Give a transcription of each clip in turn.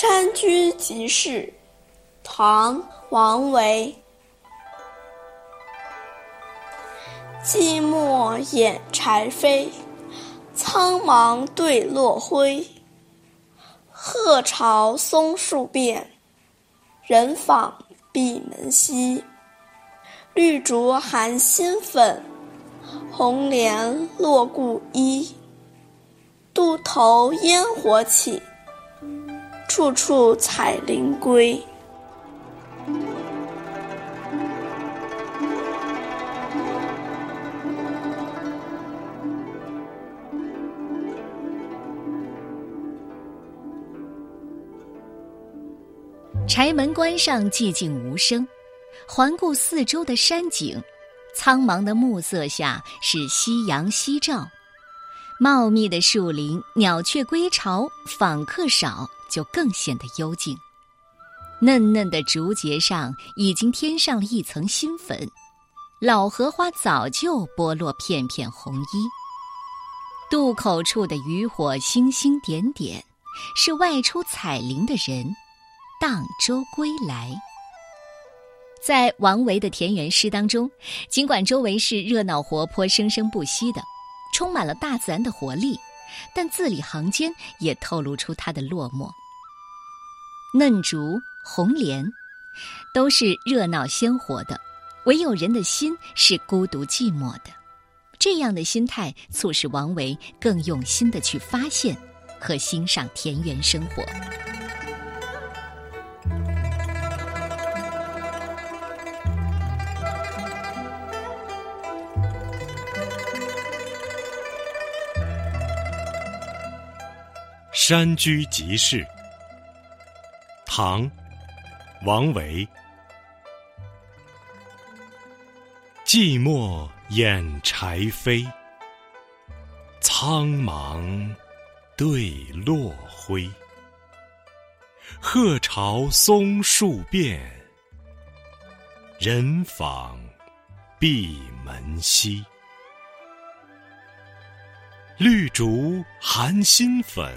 山居即市，唐·王维。寂寞掩柴扉，苍茫对落晖。鹤巢松树变，人访闭门稀。绿竹含新粉，红莲落故衣。渡头烟火起。处处采菱归。柴门关上寂静无声，环顾四周的山景，苍茫的暮色下是夕阳西照，茂密的树林，鸟雀归巢，访客少。就更显得幽静。嫩嫩的竹节上已经添上了一层新粉，老荷花早就剥落片片红衣。渡口处的渔火星星点点，是外出采菱的人荡舟归来。在王维的田园诗当中，尽管周围是热闹活泼、生生不息的，充满了大自然的活力，但字里行间也透露出他的落寞。嫩竹、红莲，都是热闹鲜活的，唯有人的心是孤独寂寞的。这样的心态促使王维更用心的去发现和欣赏田园生活。山居即市。唐，王维。寂寞掩柴扉，苍茫对落晖。鹤巢松树变，人访闭门稀。绿竹含新粉，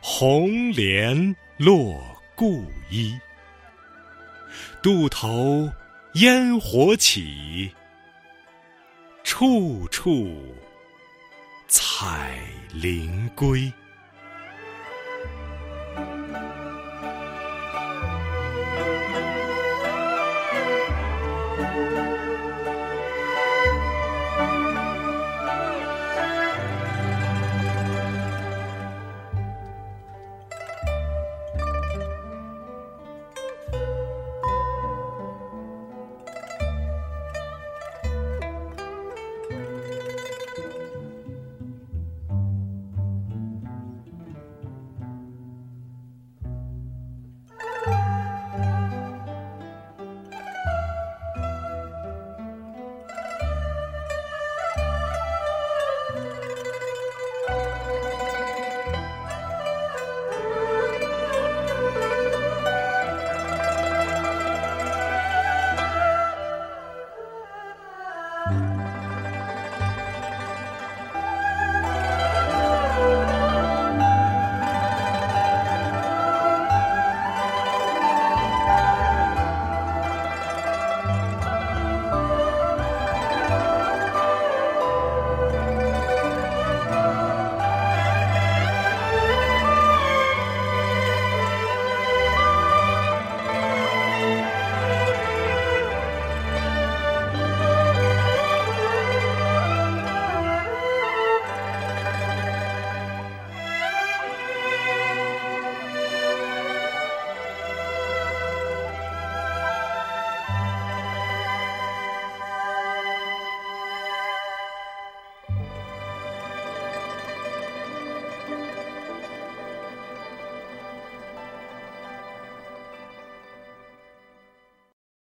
红莲。落故衣，渡头烟火起，处处采菱归。